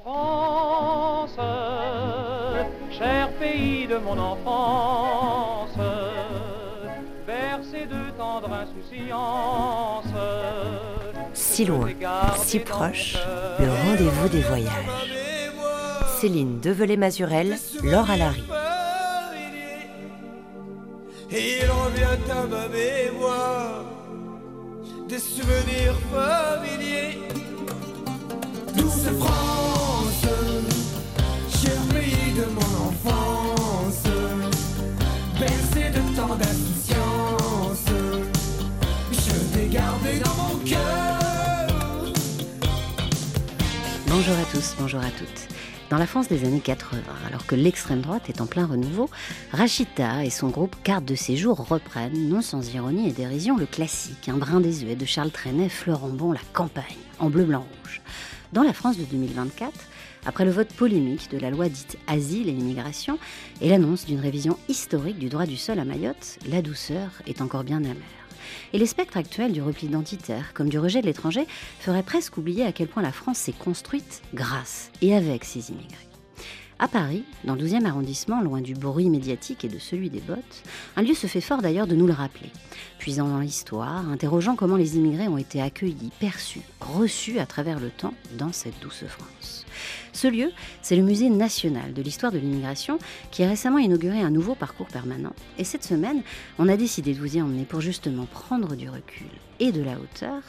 France, cher pays de mon enfance, bercé de tendre insouciance. Si loin, si proche, le rendez-vous des voyages. Céline Develay-Mazurel, Laure Alary. Et il revient à ma mémoire des souvenirs familiers. Douce France, Bonjour à tous, bonjour à toutes. Dans la France des années 80, alors que l'extrême droite est en plein renouveau, Rachita et son groupe Carte de séjour reprennent, non sans ironie et dérision, le classique, un brin désuet de Charles Trenet fleurant bon la campagne, en bleu, blanc, rouge. Dans la France de 2024, après le vote polémique de la loi dite Asile et immigration et l'annonce d'une révision historique du droit du sol à Mayotte, la douceur est encore bien amère. Et les spectres actuels du repli identitaire, comme du rejet de l'étranger, feraient presque oublier à quel point la France s'est construite grâce et avec ses immigrés. À Paris, dans le 12e arrondissement, loin du bruit médiatique et de celui des bottes, un lieu se fait fort d'ailleurs de nous le rappeler, puisant dans l'histoire, interrogeant comment les immigrés ont été accueillis, perçus, reçus à travers le temps dans cette douce France. Ce lieu, c'est le Musée national de l'histoire de l'immigration qui a récemment inauguré un nouveau parcours permanent. Et cette semaine, on a décidé de vous y emmener pour justement prendre du recul et de la hauteur.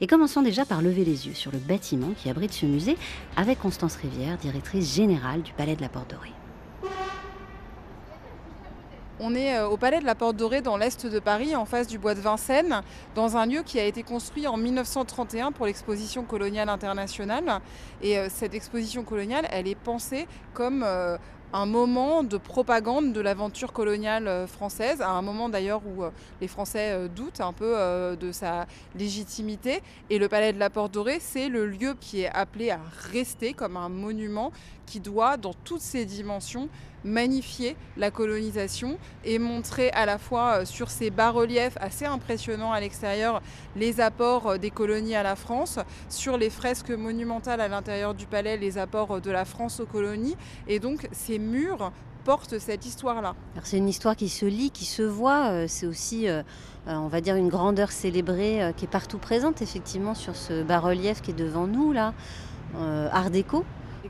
Et commençons déjà par lever les yeux sur le bâtiment qui abrite ce musée avec Constance Rivière, directrice générale du Palais de la Porte Dorée. On est euh, au Palais de la Porte Dorée dans l'est de Paris, en face du bois de Vincennes, dans un lieu qui a été construit en 1931 pour l'exposition coloniale internationale. Et euh, cette exposition coloniale, elle est pensée comme euh, un moment de propagande de l'aventure coloniale française, à un moment d'ailleurs où les Français doutent un peu de sa légitimité. Et le Palais de la Porte Dorée, c'est le lieu qui est appelé à rester comme un monument qui doit, dans toutes ses dimensions, magnifier la colonisation et montrer à la fois sur ces bas-reliefs assez impressionnants à l'extérieur les apports des colonies à la France, sur les fresques monumentales à l'intérieur du palais les apports de la France aux colonies et donc ces murs portent cette histoire-là. C'est une histoire qui se lit, qui se voit, c'est aussi on va dire une grandeur célébrée qui est partout présente effectivement sur ce bas-relief qui est devant nous là, art déco.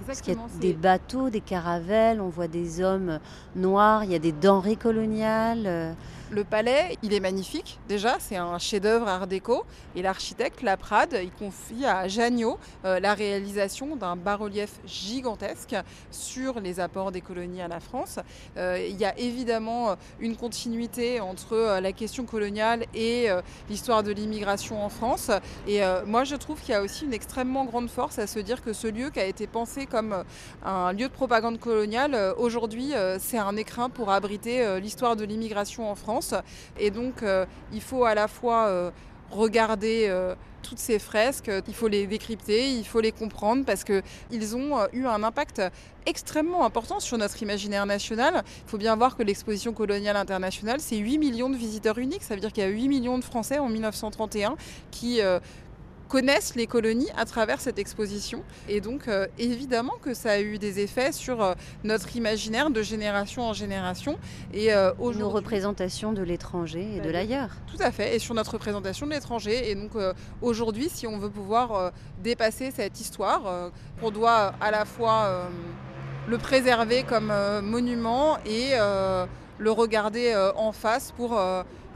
Parce qu'il y a des bateaux, des caravelles, on voit des hommes noirs, il y a des denrées coloniales. Euh. Le palais, il est magnifique déjà, c'est un chef-d'œuvre art déco. Et l'architecte Laprade, il confie à Janot euh, la réalisation d'un bas-relief gigantesque sur les apports des colonies à la France. Euh, il y a évidemment une continuité entre la question coloniale et l'histoire de l'immigration en France. Et moi, je trouve qu'il y a aussi une extrêmement grande force à se dire que ce lieu qui a été pensé comme euh, un lieu de propagande coloniale, euh, aujourd'hui euh, c'est un écrin pour abriter l'histoire de l'immigration en France. Et donc il faut à la fois regarder toutes ces fresques, il faut les décrypter, il faut les comprendre parce qu'ils ont eu un impact extrêmement important sur notre imaginaire national. Il faut bien voir que l'exposition coloniale internationale, c'est 8 millions de visiteurs uniques, ça veut dire qu'il y a 8 millions de Français en 1931 qui connaissent les colonies à travers cette exposition. Et donc, euh, évidemment que ça a eu des effets sur euh, notre imaginaire de génération en génération. Et euh, nos représentations de l'étranger et de l'ailleurs. Tout à fait, et sur notre représentation de l'étranger. Et donc, aujourd'hui, si on veut pouvoir dépasser cette histoire, on doit à la fois le préserver comme monument et le regarder en face pour,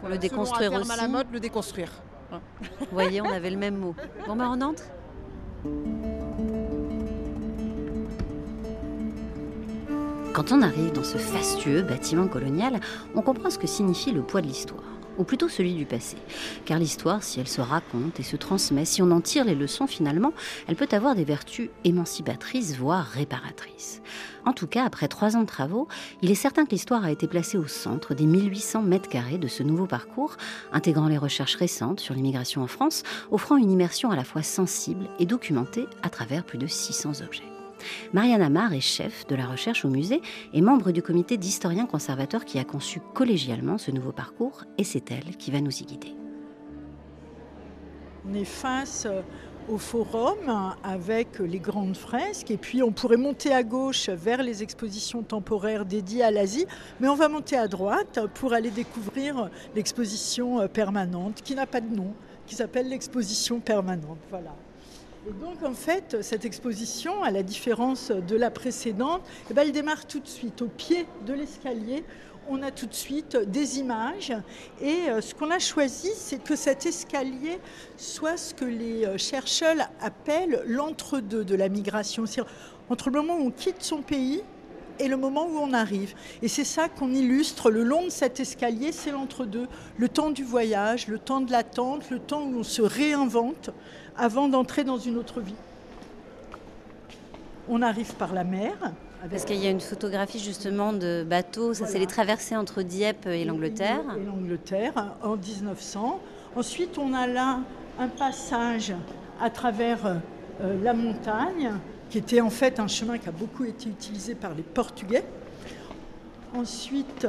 le déconstruire aussi. à la mode, le déconstruire. Vous voyez, on avait le même mot. Bon, ben on entre Quand on arrive dans ce fastueux bâtiment colonial, on comprend ce que signifie le poids de l'histoire ou plutôt celui du passé. Car l'histoire, si elle se raconte et se transmet, si on en tire les leçons finalement, elle peut avoir des vertus émancipatrices, voire réparatrices. En tout cas, après trois ans de travaux, il est certain que l'histoire a été placée au centre des 1800 mètres carrés de ce nouveau parcours, intégrant les recherches récentes sur l'immigration en France, offrant une immersion à la fois sensible et documentée à travers plus de 600 objets. Marianne Amar est chef de la recherche au musée et membre du comité d'historiens conservateurs qui a conçu collégialement ce nouveau parcours et c'est elle qui va nous y guider. On est face euh, au forum avec les grandes fresques et puis on pourrait monter à gauche vers les expositions temporaires dédiées à l'Asie, mais on va monter à droite pour aller découvrir l'exposition permanente qui n'a pas de nom, qui s'appelle l'exposition permanente. Voilà. Et donc en fait, cette exposition, à la différence de la précédente, eh ben, elle démarre tout de suite au pied de l'escalier on a tout de suite des images. Et euh, ce qu'on a choisi, c'est que cet escalier soit ce que les euh, chercheurs appellent l'entre-deux de la migration. Entre le moment où on quitte son pays et le moment où on arrive. Et c'est ça qu'on illustre le long de cet escalier, c'est l'entre-deux. Le temps du voyage, le temps de l'attente, le temps où on se réinvente avant d'entrer dans une autre vie. On arrive par la mer, parce qu'il y a une photographie justement de bateaux, ça c'est les traversées entre Dieppe et l'Angleterre. Et l'Angleterre en 1900. Ensuite on a là un passage à travers euh, la montagne, qui était en fait un chemin qui a beaucoup été utilisé par les Portugais. Ensuite,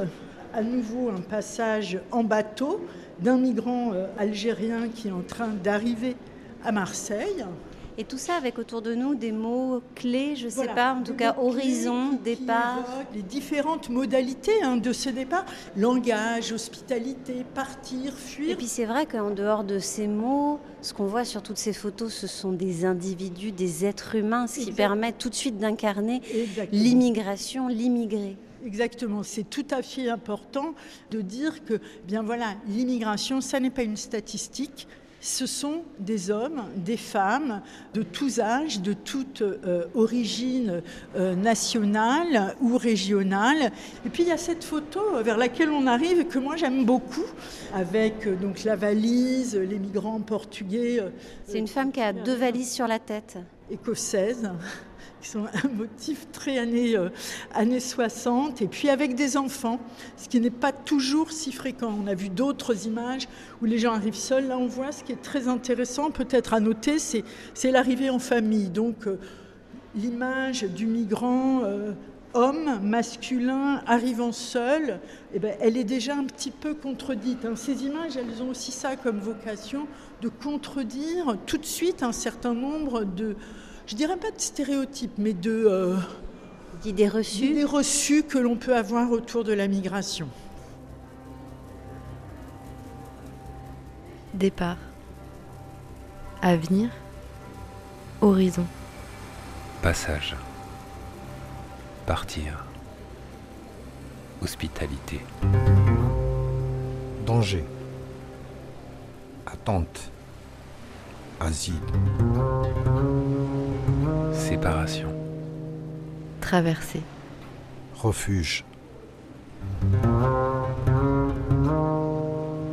à nouveau un passage en bateau d'un migrant euh, algérien qui est en train d'arriver à Marseille. Et tout ça avec autour de nous des mots clés, je ne sais pas, en tout cas horizon, départ. les différentes modalités hein, de ce départ, langage, hospitalité, partir, fuir. Et puis c'est vrai qu'en dehors de ces mots, ce qu'on voit sur toutes ces photos, ce sont des individus, des êtres humains, ce qui permet tout de suite d'incarner l'immigration, l'immigré. Exactement, c'est tout à fait important de dire que, bien voilà, l'immigration, ça n'est pas une statistique, ce sont des hommes, des femmes de tous âges, de toute euh, origine euh, nationale ou régionale. Et puis il y a cette photo vers laquelle on arrive que moi j'aime beaucoup, avec euh, donc la valise, les migrants portugais. C'est une femme qui a deux valises sur la tête. Écossaise qui sont un motif très années, euh, années 60, et puis avec des enfants, ce qui n'est pas toujours si fréquent. On a vu d'autres images où les gens arrivent seuls. Là, on voit ce qui est très intéressant, peut-être à noter, c'est l'arrivée en famille. Donc, euh, l'image du migrant. Euh, homme masculin arrivant seul, eh ben, elle est déjà un petit peu contredite. Hein. Ces images, elles ont aussi ça comme vocation de contredire tout de suite un certain nombre de, je dirais pas de stéréotypes, mais de euh, d'idées reçues. D'idées reçues que l'on peut avoir autour de la migration. Départ. Avenir. Horizon. Passage. Partir. Hospitalité. Danger. Attente. Asile. Séparation. Traversée. Refuge.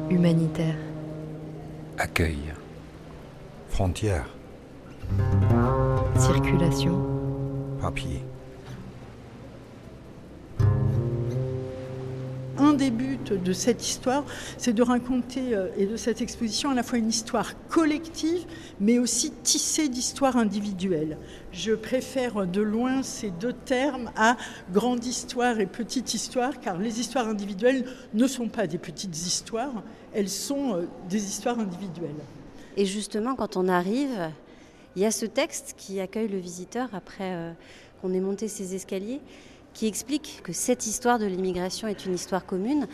Humanitaire. Accueil. Frontière. Circulation. Papier. Des buts de cette histoire, c'est de raconter, euh, et de cette exposition, à la fois une histoire collective, mais aussi tissée d'histoires individuelles. Je préfère de loin ces deux termes à grande histoire et petite histoire, car les histoires individuelles ne sont pas des petites histoires, elles sont euh, des histoires individuelles. Et justement, quand on arrive, il y a ce texte qui accueille le visiteur après euh, qu'on ait monté ces escaliers qui explique que cette histoire de l'immigration est une histoire commune.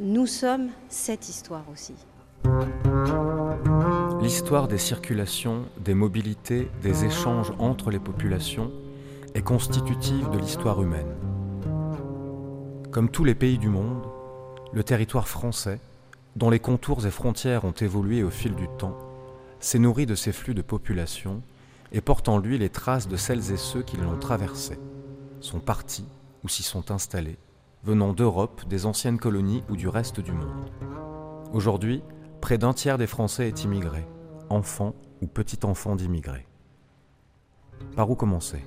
Nous sommes cette histoire aussi. L'histoire des circulations, des mobilités, des échanges entre les populations est constitutive de l'histoire humaine. Comme tous les pays du monde, le territoire français, dont les contours et frontières ont évolué au fil du temps, s'est nourri de ces flux de population et porte en lui les traces de celles et ceux qui l'ont traversé sont partis ou s'y sont installés, venant d'Europe, des anciennes colonies ou du reste du monde. Aujourd'hui, près d'un tiers des Français est immigré, enfants ou petits-enfants d'immigrés. Par où commencer?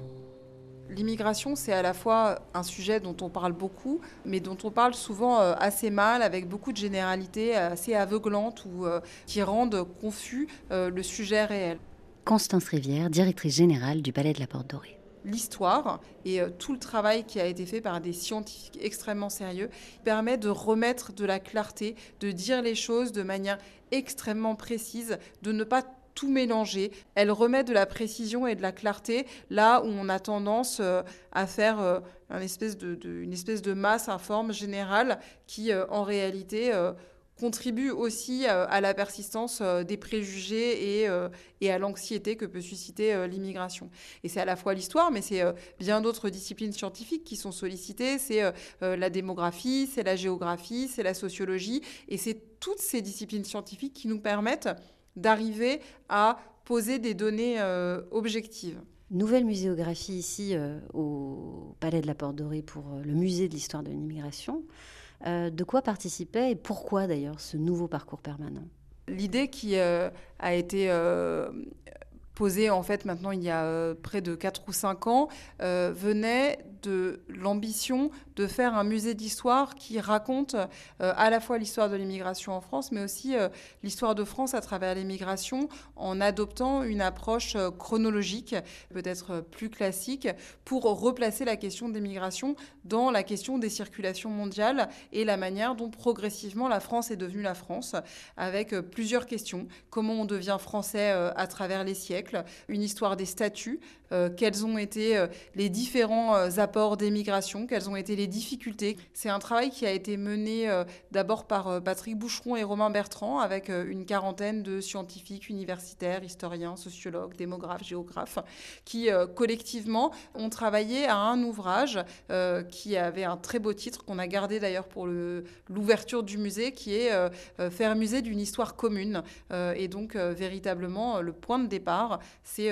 L'immigration, c'est à la fois un sujet dont on parle beaucoup, mais dont on parle souvent euh, assez mal, avec beaucoup de généralités assez aveuglantes ou euh, qui rendent confus euh, le sujet réel. Constance Rivière, directrice générale du Palais de la Porte Dorée l'histoire et euh, tout le travail qui a été fait par des scientifiques extrêmement sérieux permet de remettre de la clarté, de dire les choses de manière extrêmement précise, de ne pas tout mélanger. Elle remet de la précision et de la clarté là où on a tendance à faire une, espèce de, une espèce de masse informe générale qui, en réalité, contribue aussi euh, à la persistance euh, des préjugés et, euh, et à l'anxiété que peut susciter l'immigration. Et c'est à la fois l'histoire, mais c'est bien d'autres disciplines scientifiques qui sont sollicitées. C'est la démographie, c'est la géographie, c'est la sociologie, et c'est toutes ces disciplines scientifiques qui nous permettent d'arriver à poser des données objectives. Nouvelle muséographie ici au Palais de la Porte Dorée pour le musée de l'histoire de l'immigration. Euh, de quoi participait et pourquoi d'ailleurs ce nouveau parcours permanent? L'idée qui euh, a été euh, posée en fait maintenant il y a près de 4 ou 5 ans venait de l'ambition de faire un musée d'histoire qui raconte euh, à la fois l'histoire de l'immigration en France, mais aussi euh, l'histoire de France à travers l'immigration, en adoptant une approche euh, chronologique, peut-être plus classique, pour replacer la question des migrations dans la question des circulations mondiales et la manière dont progressivement la France est devenue la France, avec plusieurs questions. Comment on devient français à travers les siècles, une histoire des statuts, quels ont été les différents apports des migrations, quels ont été les difficultés. C'est un travail qui a été mené euh, d'abord par euh, Patrick Boucheron et Romain Bertrand avec euh, une quarantaine de scientifiques, universitaires, historiens, sociologues, démographes, géographes, qui collectivement ont travaillé à un ouvrage qui avait un très beau titre qu'on a gardé d'ailleurs pour l'ouverture du musée, qui est Faire musée d'une histoire commune. et donc véritablement le point de départ, c'est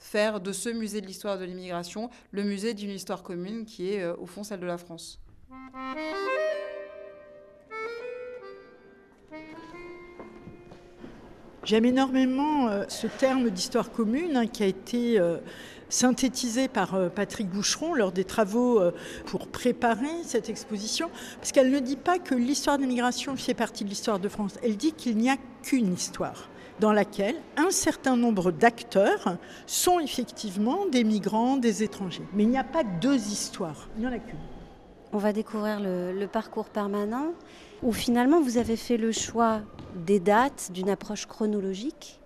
faire de ce musée de l'histoire de l'immigration le musée d'une histoire commune qui est au fond celle de la France. J'aime énormément euh, ce terme d'histoire commune hein, qui a été euh, synthétisé par euh, Patrick Boucheron lors des travaux pour préparer cette exposition, parce qu'elle ne dit pas que l'histoire de l'immigration fait partie de l'histoire de France, elle dit qu'il n'y a qu'une histoire dans laquelle un certain nombre d'acteurs sont effectivement des migrants, des étrangers. Mais il n'y a pas deux histoires, il n'y en a qu'une. On va découvrir le, parcours permanent où finalement vous avez fait le choix des dates, d'une approche chronologique.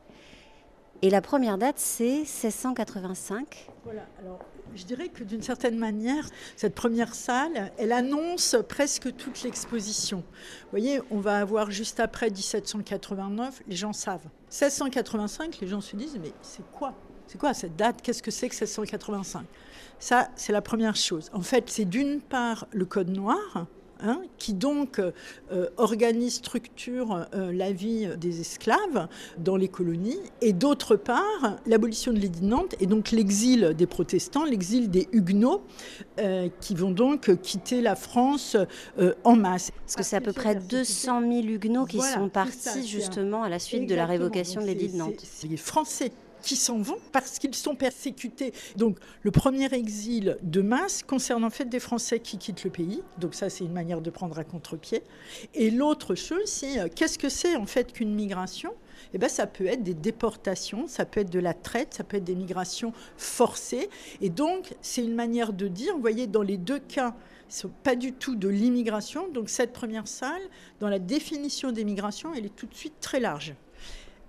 Et la première date, c'est 1685. Voilà, alors je dirais que d'une certaine manière, cette première salle, elle annonce presque toute l'exposition. Vous voyez, on va avoir juste après 1789, les gens savent. 1685, les gens se disent, mais c'est quoi? C'est quoi cette date? Qu'est-ce que c'est que 1685 ça, c'est la première chose. En fait, c'est d'une part le code noir, Hein, qui donc euh, organise, structure euh, la vie des esclaves dans les colonies, et d'autre part l'abolition de l'édit de Nantes et donc l'exil des protestants, l'exil des huguenots, euh, qui vont donc quitter la France en masse. Parce que c'est à peu près 200 000 huguenots qui sont partis justement à la suite de la révocation de l'édit de Nantes. C'est les Français qui s'en vont parce qu'ils sont persécutés. Donc le premier exil de masse concerne en fait des Français qui quittent le pays. Donc ça c'est une manière de prendre à contre-pied. Et l'autre chose c'est euh, qu'est-ce que c'est en fait qu'une migration? Eh ben, ça peut être des déportations, ça peut être de la traite, ça peut être des migrations forcées. Et donc, c'est une manière de dire, vous voyez, dans les deux cas, ce pas du tout de l'immigration. Donc, cette première salle, dans la définition des migrations, elle est tout de suite très large.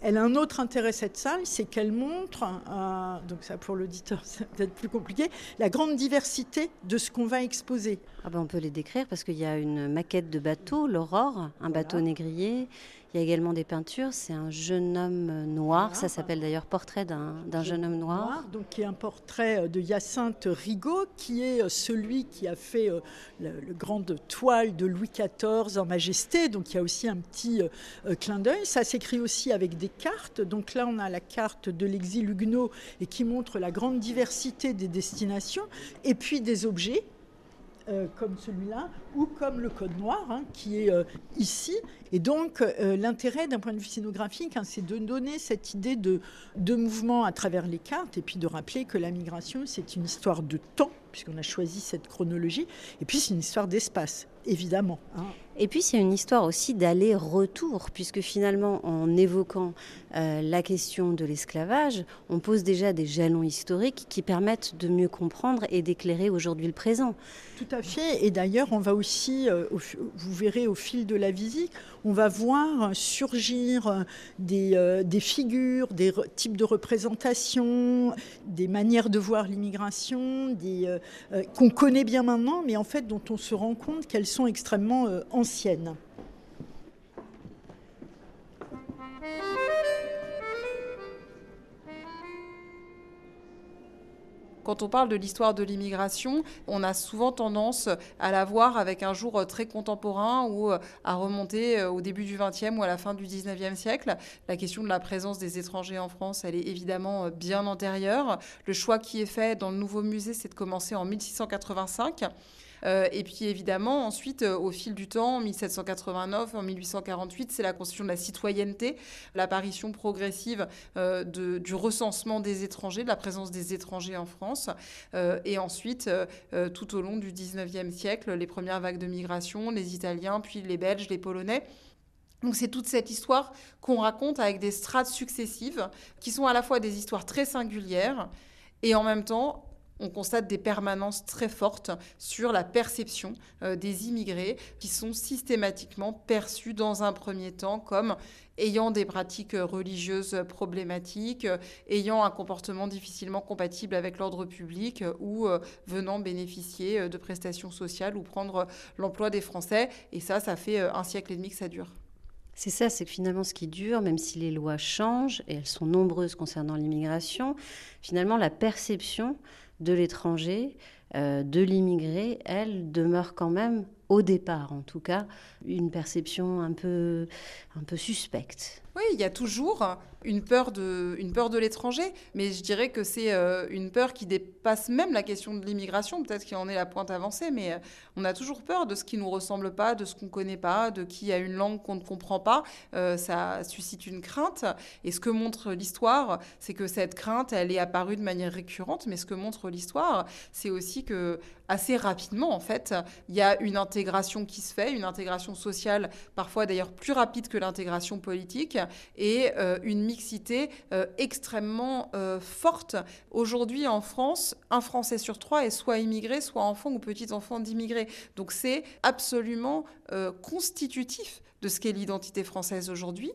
Elle a un autre intérêt, cette salle, c'est qu'elle montre, donc ça pour l'auditeur c'est peut-être plus compliqué, la grande diversité de ce qu'on va exposer. Ah ben on peut les décrire parce qu'il y a une maquette de bateau, l'Aurore, un bateau négrier. Il y a également des peintures. C'est un jeune homme noir. Ça s'appelle d'ailleurs Portrait d'un jeune homme noir. Donc, qui est un portrait euh, de Hyacinthe Rigaud, qui est euh, celui qui a fait euh, le, grande toile de Louis XIV en Majesté. Donc, il y a aussi un petit clin d'œil. Ça s'écrit aussi avec des cartes. Donc, là, on a la carte de l'exil huguenot et qui montre la grande diversité des destinations. Et puis des objets euh, comme celui-là, ou comme le code noir, hein, qui est euh, ici. Et donc, euh, l'intérêt d'un point de vue scénographique, hein, c'est de donner cette idée de, de mouvement à travers les cartes, et puis de rappeler que la migration, c'est une histoire de temps, puisqu'on a choisi cette chronologie, et puis c'est une histoire d'espace, évidemment. Hein. Et puis c'est une histoire aussi d'aller-retour, puisque finalement, en évoquant euh, la question de l'esclavage, on pose déjà des jalons historiques qui permettent de mieux comprendre et d'éclairer aujourd'hui le présent. Tout à fait. Et d'ailleurs, on va aussi, euh, vous verrez au fil de la visite, on va voir surgir des, des figures, des types de représentations, des manières de voir l'immigration, qu'on connaît bien maintenant, mais en fait dont on se rend compte qu'elles extrêmement anciennes. Quand on parle de l'histoire de l'immigration, on a souvent tendance à la voir avec un jour euh, très contemporain ou euh, à remonter euh, au début du XXe ou à la fin du XIXe siècle. La question de la présence des étrangers en France, elle est évidemment bien antérieure. Le choix qui est fait dans le nouveau musée, c'est de commencer en 1685. Euh, et puis évidemment, ensuite, euh, au fil du temps, en 1789, en 1848, c'est la constitution de la citoyenneté, l'apparition progressive euh, du recensement des étrangers, de la présence des étrangers en France. et ensuite, tout au long du 19e siècle, les premières vagues de migration, les Italiens, puis les Belges, les Polonais. Donc c'est toute cette histoire qu'on raconte avec des strates successives qui sont à la fois des histoires très singulières et en même temps on constate des permanences très fortes sur la perception euh, des immigrés qui sont systématiquement perçus dans un premier temps comme ayant des pratiques religieuses problématiques, ayant un comportement difficilement compatible avec l'ordre public ou euh, venant bénéficier euh, de prestations sociales ou prendre l'emploi des Français. Et ça, ça fait un siècle et demi que ça dure. C'est ça, c'est finalement ce qui dure, même si les lois changent, et elles sont nombreuses concernant l'immigration, finalement la perception de l'étranger, euh, de l'immigré, elle demeure quand même, au départ en tout cas, une perception un peu, un peu suspecte. Oui, il y a toujours une peur de, une peur de l'étranger, mais je dirais que c'est euh, une peur qui dépasse même la question de l'immigration. Peut-être qu'il en est la pointe avancée, mais euh, on a toujours peur de ce qui nous ressemble pas, de ce qu'on connaît pas, de qui a une langue qu'on ne comprend pas. Euh, ça suscite une crainte. Et ce que montre l'histoire, c'est que cette crainte, elle est apparue de manière récurrente. Mais ce que montre l'histoire, c'est aussi que assez rapidement, en fait, il y a une intégration qui se fait, une intégration sociale, parfois d'ailleurs plus rapide que l'intégration politique, et une euh, extrêmement euh, forte. Aujourd'hui, en France, un Français sur trois est soit immigré, soit enfant ou petit-enfant d'immigrés. Donc c'est absolument euh, constitutif de ce qu'est l'identité française aujourd'hui.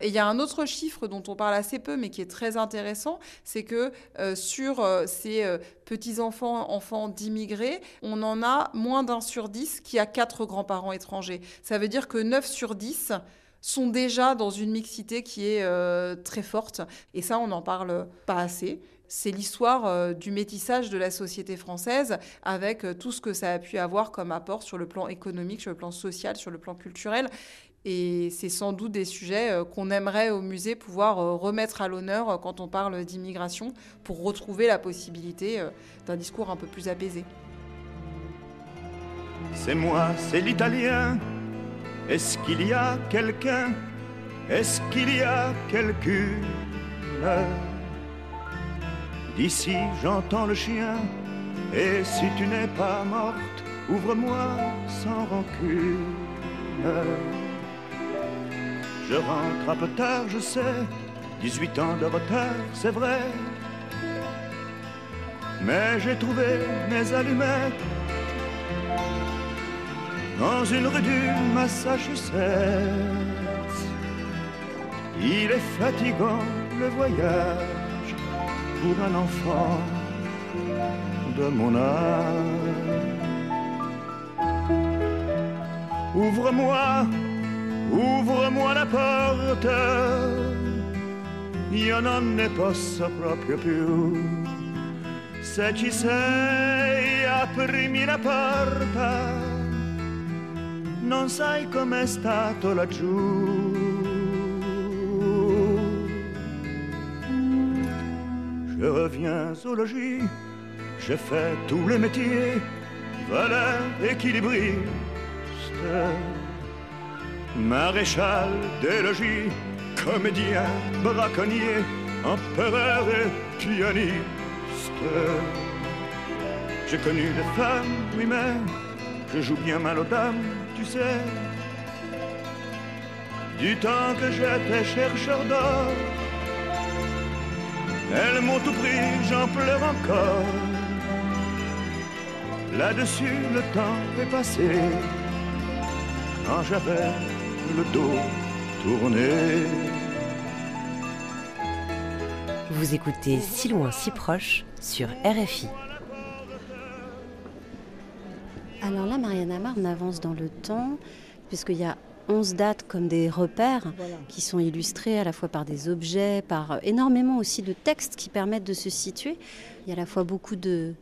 Et il y a un autre chiffre dont on parle assez peu, mais qui est très intéressant, c'est que sur ces petits-enfants, enfants d'immigrés, on en a moins d'un sur dix qui a quatre grands-parents étrangers. Ça veut dire que 9 sur 10 sont déjà dans une mixité qui est euh, très forte. Et ça, on n'en parle pas assez. C'est l'histoire euh, du métissage de la société française avec euh, tout ce que ça a pu avoir comme apport sur le plan économique, sur le plan social, sur le plan culturel. Et c'est sans doute des sujets qu'on aimerait au musée pouvoir remettre à l'honneur quand on parle d'immigration pour retrouver la possibilité d'un discours un peu plus apaisé. C'est moi, c'est l'italien est-ce qu'il y a quelqu'un? Est-ce qu'il y a quelqu'une D'ici j'entends le chien, et si tu n'es pas morte, ouvre-moi sans rancune. Je rentre un peu tard, je sais, 18 ans de retard, c'est vrai. Mais j'ai trouvé mes allumettes dans une rue du Massachusetts. Il est fatigant le voyage pour un enfant de mon âge. Ouvre-moi, ouvre-moi la porte, io non ne posso proprio più. Se ci sei, aprimi la porta non sai com'è stato laggiù. Je reviens au logis, j'ai fait tous les métiers, valeur, équilibriste, maréchal des logis, comédien, braconnier, empereur et pianiste. J'ai connu des femmes, oui, mais je joue bien mal aux dames tu sais, du temps que j'étais chercheur d'or. Elles m'ont tout pris, j'en pleure encore. Là-dessus, le temps est passé. Quand j'avais le dos tourné. Vous écoutez Si loin, si proche sur RFI. Alors là, Marianne Amar, on avance dans le temps, puisqu'il y a 11 dates comme des repères Voilà. qui sont illustrés à la fois par des objets, par euh, énormément aussi de textes qui permettent de se situer. Il y a à la fois beaucoup de,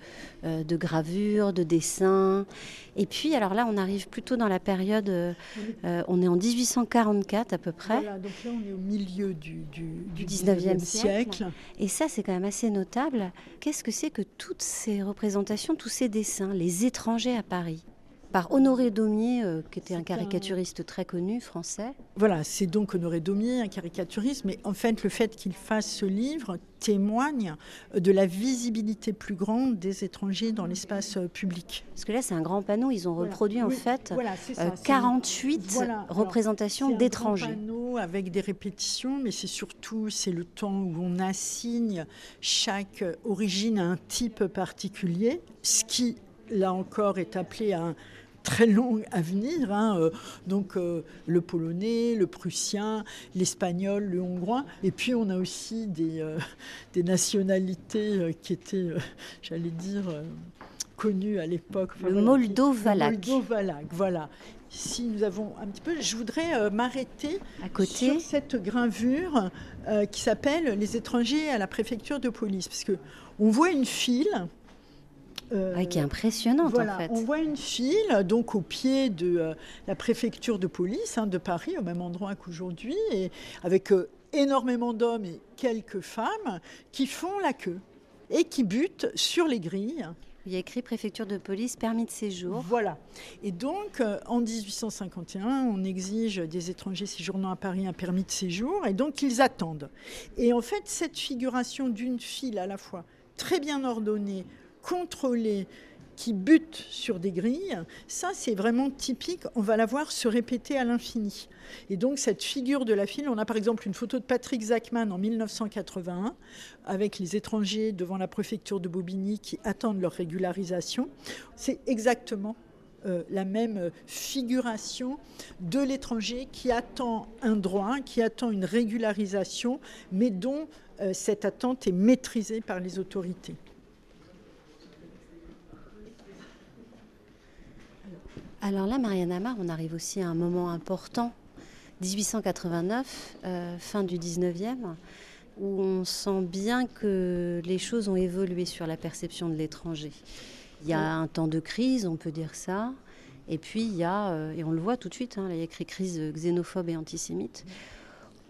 euh, de gravures, de dessins. Et puis, alors là, on arrive plutôt dans la période, euh, euh, on est en 1844 à peu près. Voilà, donc là, on est au milieu du, du, Du 19e 19e siècle. siècle. Et ça, c'est quand même assez notable. Qu'est-ce que c'est que toutes ces représentations, tous ces dessins, les étrangers à Paris? Par Honoré Daumier, euh, qui était un caricaturiste très connu français. Voilà, c'est donc Honoré Daumier, un caricaturiste, mais en fait, le fait qu'il fasse ce livre témoigne de la visibilité plus grande des étrangers dans l'espace euh, public. Parce que là, c'est un grand panneau. Ils ont Voilà. reproduit en fait voilà, c'est euh, ça, c'est- 48 Voilà, alors, représentations C'est un d'étrangers. grand panneau avec des répétitions, mais c'est surtout c'est le temps où on assigne chaque origine à un type particulier, ce qui là encore est appelé à un très long avenir. hein, euh, donc euh, le polonais, le prussien, l'espagnol, le hongrois. Et puis on a aussi des, euh, des nationalités qui étaient, j'allais dire, connues à l'époque. Enfin, Le voilà, Moldo-Valaque, voilà. Si nous avons un petit peu, je voudrais euh, m'arrêter À côté, sur cette gravure euh, qui s'appelle Les étrangers à la préfecture de police, parce que on voit une file. Euh, qui est impressionnante voilà, en fait. on voit une file donc au pied de euh, la préfecture de police hein, de Paris, au même endroit qu'aujourd'hui, et avec euh, énormément d'hommes et quelques femmes qui font la queue et qui butent sur les grilles. Il y a écrit préfecture de police, permis de séjour. Voilà. Et donc, euh, en 1851, on exige des étrangers séjournant à Paris un permis de séjour, et donc ils attendent. Et en fait, cette figuration d'une file à la fois très bien ordonnée, contrôlée, qui bute sur des grilles, ça c'est vraiment typique, on va la voir se répéter à l'infini. Et donc cette figure de la file, on a par exemple une photo de Patrick Zachman en 1981 avec les étrangers devant la préfecture de Bobigny qui attendent leur régularisation. C'est exactement euh, la même figuration de l'étranger qui attend un droit, qui attend une régularisation, mais dont euh, cette attente est maîtrisée par les autorités. Alors là, Marianne Amar, on arrive aussi à un moment important, 1889, euh, fin du 19e, où on sent bien que les choses ont évolué sur la perception de l'étranger. Il y a un temps de crise, on peut dire ça, et puis il y a, euh, et on le voit tout de suite, hein, là, il y a écrit crise xénophobe et antisémite,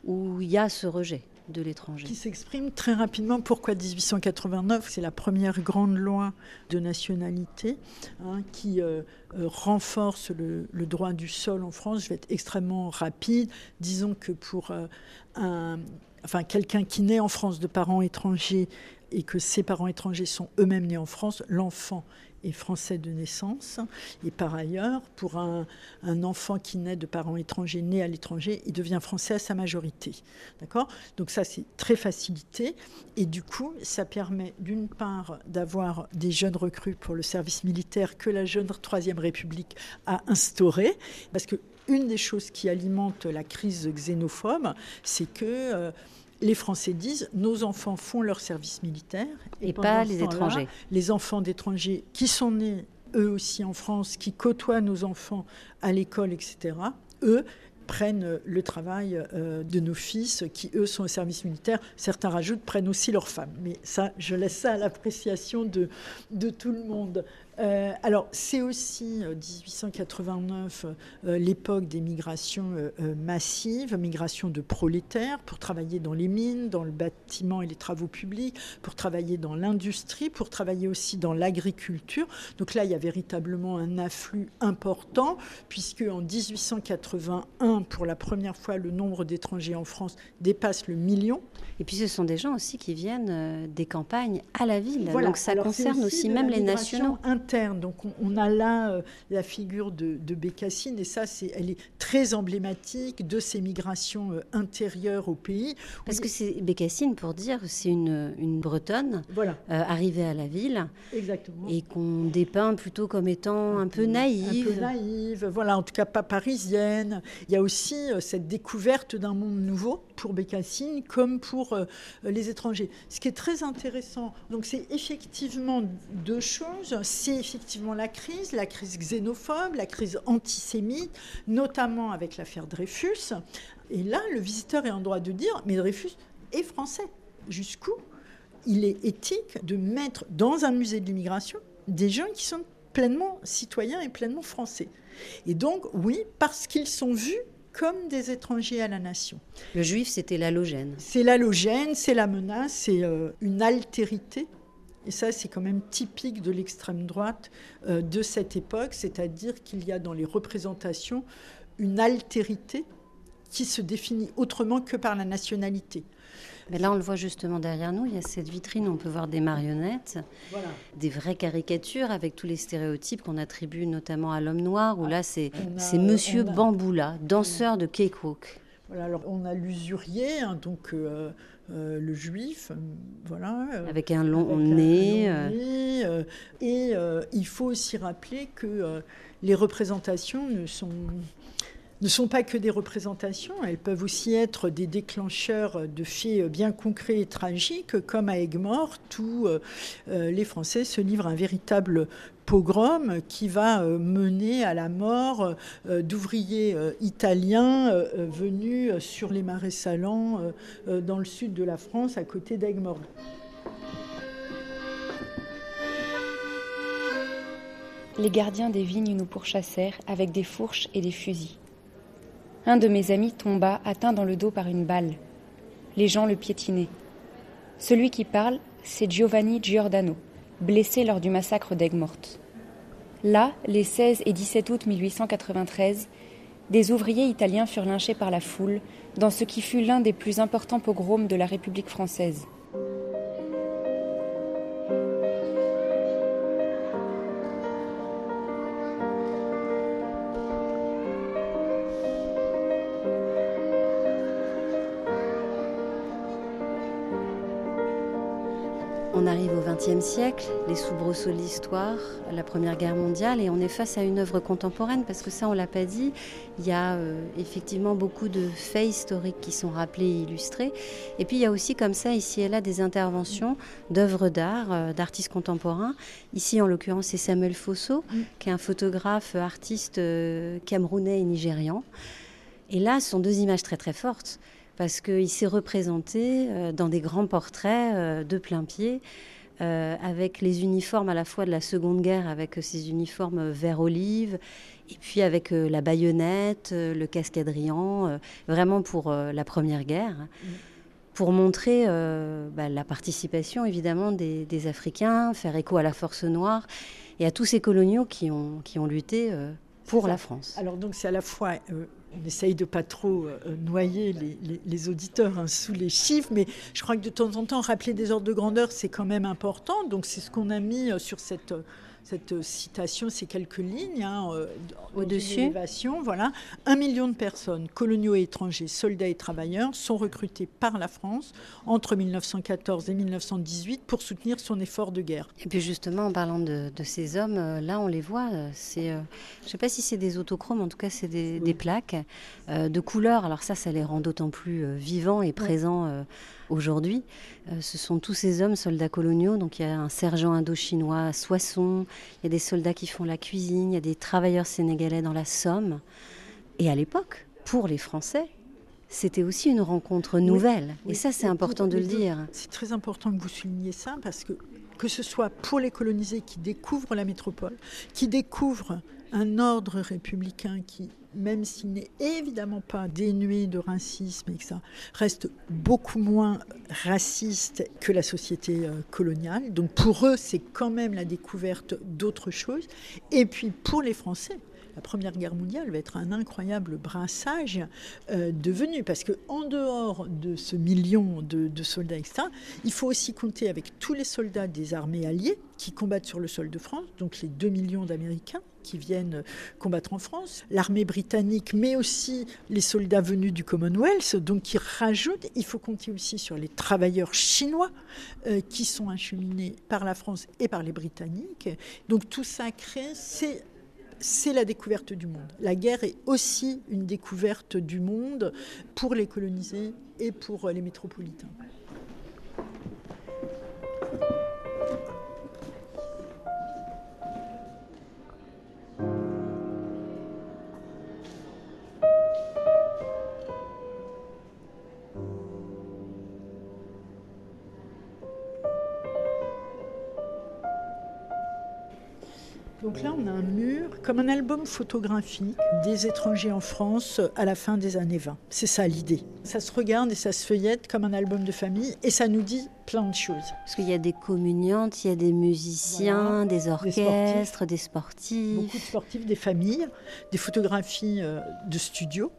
où il y a ce rejet de l'étranger. qui s'exprime très rapidement. Pourquoi 1889 C'est la première grande loi de nationalité hein, qui euh, euh, renforce le, droit du sol en France. Je vais être extrêmement rapide. Disons que pour euh, un, enfin, quelqu'un qui naît en France de parents étrangers et que ses parents étrangers sont eux-mêmes nés en France, l'enfant français de naissance. Et par ailleurs, pour un, un enfant qui naît de parents étrangers nés à l'étranger, il devient français à sa majorité. D'accord? Donc ça, c'est très facilité. Et du coup, ça permet d'une part d'avoir des jeunes recrues pour le service militaire que la jeune Troisième République a instauré. Parce que une des choses qui alimente la crise xénophobe, c'est que... euh, les Français disent nos enfants font leur service militaire Et pas les étrangers. Les enfants d'étrangers qui sont nés eux aussi en France, qui côtoient nos enfants à l'école, etc. Eux prennent le travail euh, de nos fils qui, eux, sont au service militaire. Certains rajoutent, prennent aussi leurs femmes. Mais ça, je laisse ça à l'appréciation de, de tout le monde. Euh, alors, c'est aussi euh, 1889 euh, l'époque des migrations euh, euh, massives, migrations de prolétaires pour travailler dans les mines, dans le bâtiment et les travaux publics, pour travailler dans l'industrie, pour travailler aussi dans l'agriculture. Donc là, il y a véritablement un afflux important, puisque en 1881, pour la première fois, le nombre d'étrangers en France dépasse le million. Et puis ce sont des gens aussi qui viennent euh, des campagnes à la ville. Voilà. Donc ça Alors, concerne aussi, même les nationaux. Interne. Donc on, on a là euh, la figure de, de Bécassine et ça, c'est, elle est très emblématique de ces migrations euh, intérieures au pays. Parce que c'est Bécassine, pour dire, c'est une, une Bretonne Voilà, euh, arrivée à la ville exactement. et qu'on dépeint plutôt comme étant un peu naïve. Un peu naïve, voilà, en tout cas pas parisienne. Il y a aussi cette découverte d'un monde nouveau pour Bécassine comme pour les étrangers. Ce qui est très intéressant, donc c'est effectivement deux choses. C'est effectivement la crise, la crise xénophobe, la crise antisémite, notamment avec l'affaire Dreyfus. Et là, le visiteur est en droit de dire, mais Dreyfus est français. Jusqu'où il est éthique de mettre dans un musée de l'immigration des gens qui sont pleinement citoyens et pleinement français. Et donc, oui, parce qu'ils sont vus comme des étrangers à la nation. Le juif, c'était l'halogène. C'est l'halogène, c'est la menace, c'est euh, une altérité. Et ça, c'est quand même typique de l'extrême droite euh, de cette époque, c'est-à-dire qu'il y a dans les représentations une altérité qui se définit autrement que par la nationalité. Mais là, on le voit justement derrière nous. Il y a cette vitrine où on peut voir des marionnettes, Voilà. des vraies caricatures avec tous les stéréotypes qu'on attribue notamment à l'homme noir, où là, c'est Monsieur a- Bamboula, danseur de cakewalk. Voilà, alors on a l'usurier, hein, donc euh, euh, le juif, euh, voilà. Avec un long avec nez, un long nez, et il faut aussi rappeler que les représentations ne sont, ne sont pas que des représentations, elles peuvent aussi être des déclencheurs de faits bien concrets et tragiques, comme à Aigues-Mortes, où euh, euh, les Français se livrent un véritable pogrom qui va euh, mener à la mort d'ouvriers italiens venus sur les marais salants dans le sud de la France, à côté d'Aigues-Mortes. Les gardiens des vignes nous pourchassèrent avec des fourches et des fusils. Un de mes amis tomba atteint dans le dos par une balle. Les gens le piétinaient. Celui qui parle, c'est Giovanni Giordano, blessé lors du massacre d'Aigues-Mortes. Là, les 16 et 17 août 1893, des ouvriers italiens furent lynchés par la foule dans ce qui fut l'un des plus importants pogroms de la République française. On arrive au XXe siècle, les soubresauts de l'histoire, la Première Guerre mondiale, et on est face à une œuvre contemporaine, parce que ça, on l'a pas dit, il y a euh, effectivement beaucoup de faits historiques qui sont rappelés et illustrés, et puis il y a aussi comme ça, ici et là, des interventions d'œuvres d'art, euh, d'artistes contemporains. Ici, en l'occurrence, c'est Samuel Fosso, qui est un photographe, artiste euh, camerounais et nigérian. Et là, ce sont deux images très très fortes parce qu'il s'est représenté euh, dans des grands portraits euh, de plein pied, euh, avec les uniformes à la fois de la Seconde Guerre, avec ces uniformes vert olive, et puis avec euh, la baïonnette, euh, le cascadrian, euh, vraiment pour la Première Guerre. Pour montrer bah, la participation évidemment des, des Africains, faire écho à la force noire et à tous ces coloniaux qui ont, qui ont lutté pour la France. Alors donc c'est à la fois, on essaye de pas trop euh, noyer les, auditeurs hein, sous les chiffres, mais je crois que de temps en temps rappeler des ordres de grandeur c'est quand même important. Donc c'est ce qu'on a mis euh, sur cette euh, cette euh, citation, ces quelques lignes hein, euh, Au-dessus. voilà, un million de personnes, coloniaux et étrangers, soldats et travailleurs, sont recrutés par la France entre 1914 et 1918 pour soutenir son effort de guerre. Et puis justement, en parlant de, de ces hommes, euh, là on les voit, c'est, euh, je ne sais pas si c'est des autochromes, en tout cas c'est des, des plaques euh, de couleurs. Alors ça, ça les rend d'autant plus euh, vivants et présents aujourd'hui. Euh, ce sont tous ces hommes soldats coloniaux, donc il y a un sergent indochinois à Soissons, il y a des soldats qui font la cuisine, il y a des travailleurs sénégalais dans la Somme. Et à l'époque, pour les Français, c'était aussi une rencontre nouvelle. Oui, et ça, c'est important pour de le dire. C'est très important que vous souligniez ça parce que que ce soit pour les colonisés qui découvrent la métropole, qui découvrent un ordre républicain qui, même s'il n'est évidemment pas dénué de racisme et que ça reste beaucoup moins raciste que la société euh, coloniale. Donc pour eux, c'est quand même la découverte d'autre chose. Et puis pour les Français, la Première Guerre mondiale va être un incroyable brassage euh, de venus, parce qu'en dehors de ce million de, soldats, il faut aussi compter avec tous les soldats des armées alliées qui combattent sur le sol de France, donc les 2 millions d'Américains qui viennent combattre en France, l'armée britannique, mais aussi les soldats venus du Commonwealth, donc qui rajoutent, il faut compter aussi sur les travailleurs chinois euh, qui sont acheminés par la France et par les Britanniques. Donc tout ça crée, c'est c'est la découverte du monde. La guerre est aussi une découverte du monde pour les colonisés et pour les métropolitains. Donc là, on a un mur comme un album photographique des étrangers en France à la fin des années 20. C'est ça l'idée. Ça se regarde et ça se feuillette comme un album de famille et ça nous dit plein de choses. Parce qu'il y a des communiantes, il y a des musiciens, Voilà. des orchestres, des sportifs. Beaucoup de sportifs, des familles, des photographies euh, de studio.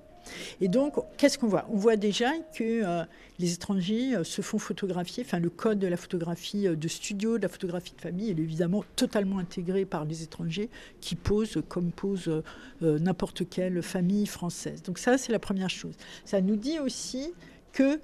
Et donc, qu'est-ce qu'on voit? On voit déjà que euh, les étrangers euh, se font photographier, enfin le code de la photographie euh, de studio, de la photographie de famille, il est évidemment totalement intégré par les étrangers qui posent comme pose n'importe quelle famille française. Donc ça, c'est la première chose. Ça nous dit aussi que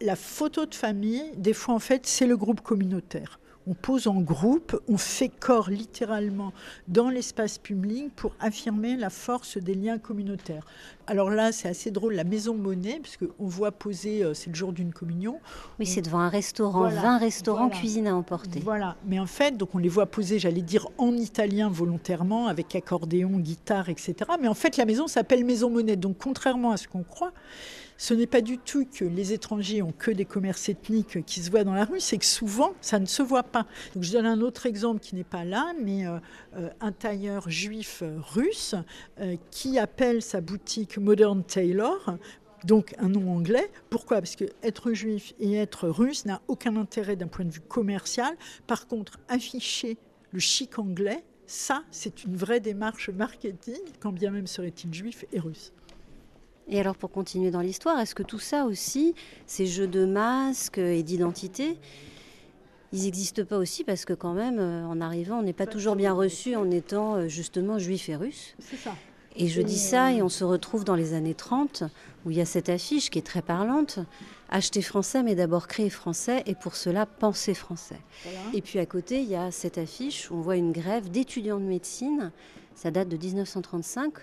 la photo de famille, des fois en fait, c'est le groupe communautaire. On pose en groupe, on fait corps littéralement dans l'espace public pour affirmer la force des liens communautaires. Alors là, c'est assez drôle, la maison Monet, parce qu'on voit poser, euh, c'est le jour d'une communion. Oui, c'est devant un restaurant, Voilà, 20 restaurants, voilà. cuisine à emporter. Voilà, mais en fait, donc on les voit poser, j'allais dire en italien volontairement, avec accordéon, guitare, etc. Mais en fait, la maison s'appelle Maison Monet. Donc, contrairement à ce qu'on croit, ce n'est pas du tout que les étrangers ont que des commerces ethniques qui se voient dans la rue, c'est que souvent, ça ne se voit pas. Donc, je donne un autre exemple qui n'est pas là, mais euh, euh, un tailleur juif euh, russe qui appelle sa boutique Modern Tailor donc un nom anglais. Pourquoi? Parce que être juif et être russe n'a aucun intérêt d'un point de vue commercial. Par contre, afficher le chic anglais, ça, c'est une vraie démarche marketing, quand bien même serait-il juif et russe. Et alors, pour continuer dans l'histoire, est-ce que tout ça aussi, ces jeux de masques et d'identité, ils n'existent pas aussi parce que quand même, euh, en arrivant, on n'est pas toujours bien reçu en étant euh, justement juif et russe C'est ça. Et je dis ça et on se retrouve dans les années 30 où il y a cette affiche qui est très parlante. Acheter français, mais d'abord créer français et pour cela penser français. Voilà. Et puis à côté, il y a cette affiche où on voit une grève d'étudiants de médecine. Ça date de 1935.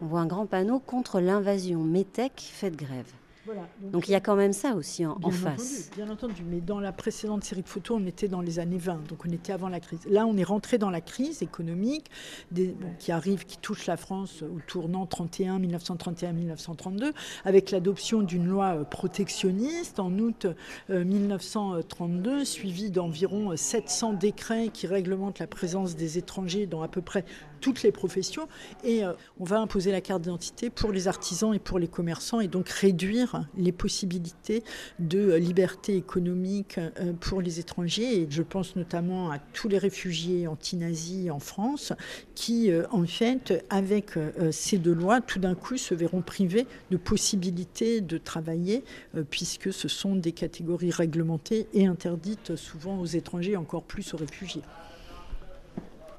On voit un grand panneau contre l'invasion. Métèque, faites grève. Voilà. Donc il y a quand même ça aussi en, face. entendu, bien entendu, mais dans la précédente série de photos, on était dans les années 20, donc on était avant la crise. Là, on est rentré dans la crise économique des- bon, qui arrive, qui touche la France au tournant 31, 1931-1932, avec l'adoption d'une loi euh, protectionniste en août euh, 1932, suivie d'environ euh, 700 décrets qui réglementent la présence des étrangers dans à peu près toutes les professions. Et euh, on va imposer la carte d'identité pour les artisans et pour les commerçants et donc réduire les possibilités de euh, liberté économique euh, pour les étrangers. Et je pense notamment à tous les réfugiés anti-nazis en France qui, en fait, avec ces deux lois, tout d'un coup se verront privés de possibilités de travailler puisque ce sont des catégories réglementées et interdites souvent aux étrangers, encore plus aux réfugiés.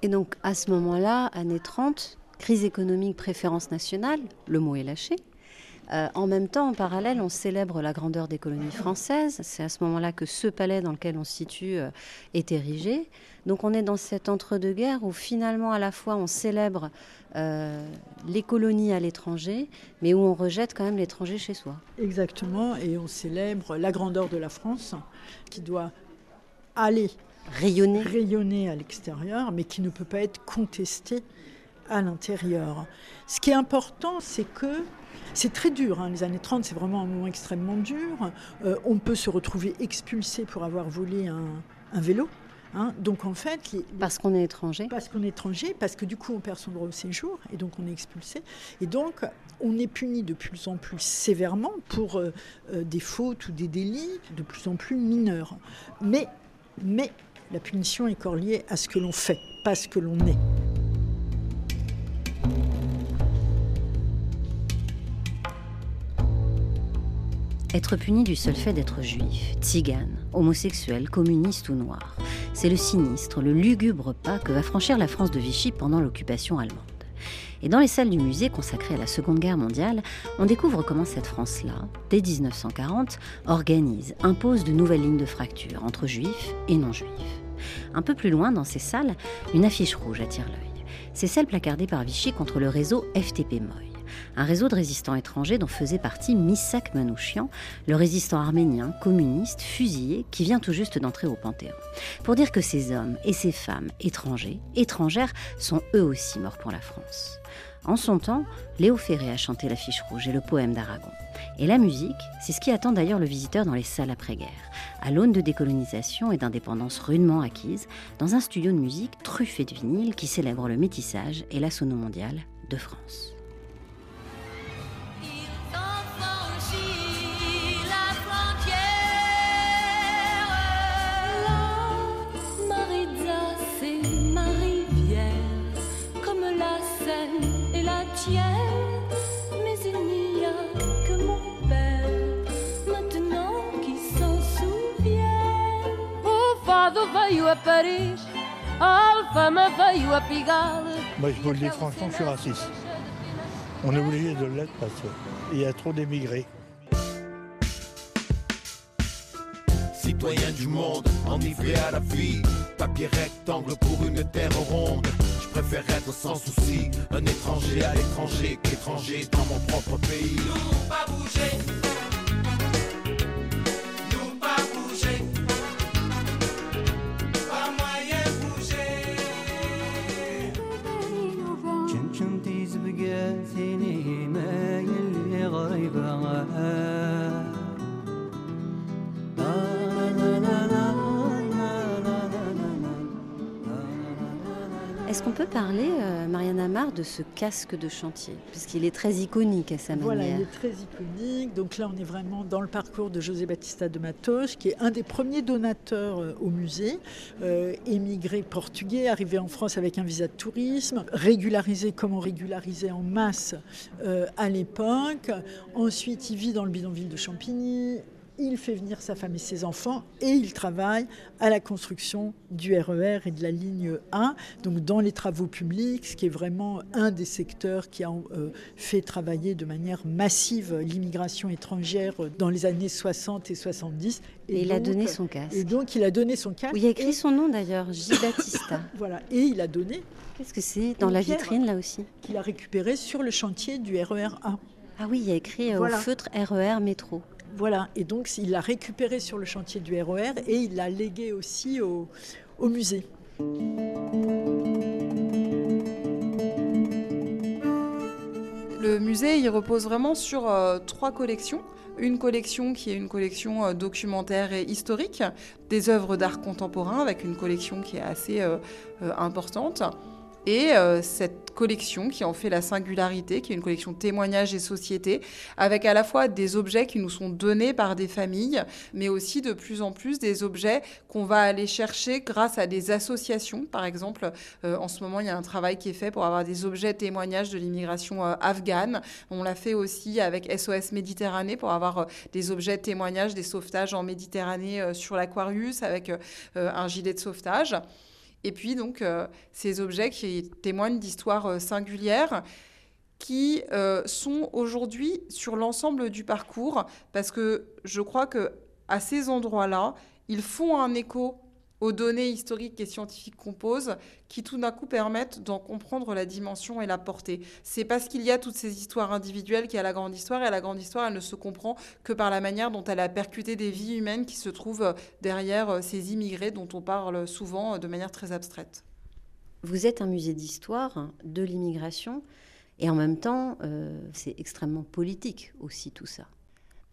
Et donc à ce moment-là, années 30, crise économique, préférence nationale, le mot est lâché. Euh, en même temps, en parallèle, on célèbre la grandeur des colonies françaises. C'est à ce moment-là que ce palais dans lequel on se situe euh, est érigé. Donc on est dans cet entre-deux-guerres où finalement à la fois on célèbre euh, les colonies à l'étranger, mais où on rejette quand même l'étranger chez soi. Exactement, et on célèbre la grandeur de la France qui doit aller rayonner, rayonner à l'extérieur, mais qui ne peut pas être contestée à l'intérieur. Ce qui est important, c'est que c'est très dur, hein, les années 30, c'est vraiment un moment extrêmement dur. Euh, on peut se retrouver expulsé pour avoir volé un, un vélo. hein. Donc en fait, les- Parce qu'on est étranger. parce qu'on est étranger, parce que du coup on perd son droit au séjour et donc on est expulsé. Et donc on est puni de plus en plus sévèrement pour euh, euh, des fautes ou des délits de plus en plus mineurs. Mais, mais la punition est corrélée à ce que l'on fait, pas à ce que l'on est. Être puni du seul fait d'être juif, tzigane, homosexuel, communiste ou noir, c'est le sinistre, le lugubre pas que va franchir la France de Vichy pendant l'occupation allemande. Et dans les salles du musée consacrées à la Seconde Guerre mondiale, on découvre comment cette France-là, dès 1940, organise, impose de nouvelles lignes de fracture entre juifs et non-juifs. Un peu plus loin, dans ces salles, une affiche rouge attire l'œil. C'est celle placardée par Vichy contre le réseau FTP Moy un réseau de résistants étrangers dont faisait partie Misak Manouchian, le résistant arménien, communiste, fusillé, qui vient tout juste d'entrer au Panthéon. Pour dire que ces hommes et ces femmes étrangers, étrangères, sont eux aussi morts pour la France. En son temps, Léo Ferré a chanté l'affiche rouge et le poème d'Aragon. Et la musique, c'est ce qui attend d'ailleurs le visiteur dans les salles après-guerre, à l'aune de décolonisation et d'indépendance rudement acquise, dans un studio de musique truffé de vinyle qui célèbre le métissage et la sono mondiale de France. Veio a Paris, a Alfama veio a Pigalle. Moi, je vous le dis franchement, je suis raciste. On est obligé de l'être parce qu'il y a trop d'émigrés. Citoyen du monde, enivré à la vie, papier rectangle pour une terre ronde. Je préfère être sans souci, un étranger à l'étranger qu'étranger dans mon propre pays. Nous pas bouger. Est-ce qu'on peut parler, euh, Marianne Amar, de ce casque de chantier? Puisqu'il est très iconique à sa Voilà, manière. il est très iconique. Donc là, on est vraiment dans le parcours de José Batista de Matos, qui est un des premiers donateurs euh, au musée, euh, émigré portugais, arrivé en France avec un visa de tourisme, régularisé comme on régularisait en masse euh, à l'époque. Ensuite, il vit dans le bidonville de Champigny. Il fait venir sa femme et ses enfants et il travaille à la construction du RER et de la ligne 1, donc dans les travaux publics, ce qui est vraiment un des secteurs qui a euh, fait travailler de manière massive l'immigration étrangère dans les années 60 et 70. Et il a donné son casque. Et donc il a donné son casque. Où il a écrit et- son nom d'ailleurs, J. Baptista. Voilà, et il a donné. Qu'est-ce que c'est dans la vitrine là aussi? Qu'il a récupéré sur le chantier du RER 1. Ah oui, il y a écrit euh, Voilà. au feutre RER métro. Voilà, et donc il l'a récupéré sur le chantier du RER et il l'a légué aussi au, musée. Le musée, il repose vraiment sur euh, trois collections. Une collection qui est une collection euh, documentaire et historique, des œuvres d'art contemporain avec une collection qui est assez euh, importante. Et euh, cette collection qui en fait la singularité, qui est une collection témoignages et société, avec à la fois des objets qui nous sont donnés par des familles, mais aussi de plus en plus des objets qu'on va aller chercher grâce à des associations. Par exemple, euh, en ce moment, il y a un travail qui est fait pour avoir des objets témoignages de l'immigration euh, afghane. On l'a fait aussi avec SOS Méditerranée pour avoir des objets témoignages des sauvetages en Méditerranée sur l'Aquarius avec un gilet de sauvetage. Et puis donc euh, ces objets qui témoignent d'histoires euh, singulières qui euh, sont aujourd'hui sur l'ensemble du parcours parce que je crois que à ces endroits-là, ils font un écho aux données historiques et scientifiques qu'on pose, qui tout d'un coup permettent d'en comprendre la dimension et la portée. C'est parce qu'il y a toutes ces histoires individuelles qu'il y a la grande histoire, et la grande histoire, elle ne se comprend que par la manière dont elle a percuté des vies humaines qui se trouvent euh, derrière euh, ces immigrés dont on parle souvent euh, de manière très abstraite. Vous êtes un musée d'histoire de l'immigration et en même temps, euh, c'est extrêmement politique aussi tout ça.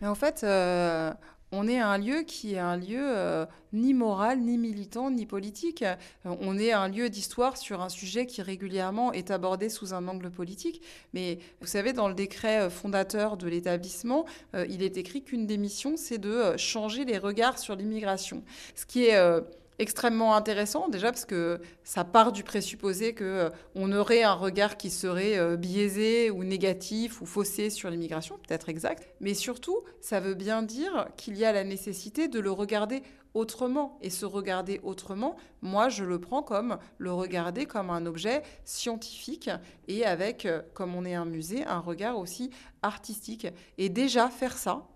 Mais en fait, euh, on est un lieu qui est un lieu euh, ni moral, ni militant, ni politique. Euh, on est un lieu d'histoire sur un sujet qui régulièrement est abordé sous un angle politique. Mais vous savez, dans le décret euh, fondateur de l'établissement, il est écrit qu'une des missions, c'est de changer les regards sur l'immigration. Ce qui est... extrêmement intéressant déjà parce que ça part du présupposé que euh, on aurait un regard qui serait euh, biaisé ou négatif ou faussé sur l'immigration, peut-être exact, mais surtout ça veut bien dire qu'il y a la nécessité de le regarder autrement. Et se regarder autrement, moi je le prends comme le regarder comme un objet scientifique et avec euh, comme on est un musée, un regard aussi artistique. Et déjà faire ça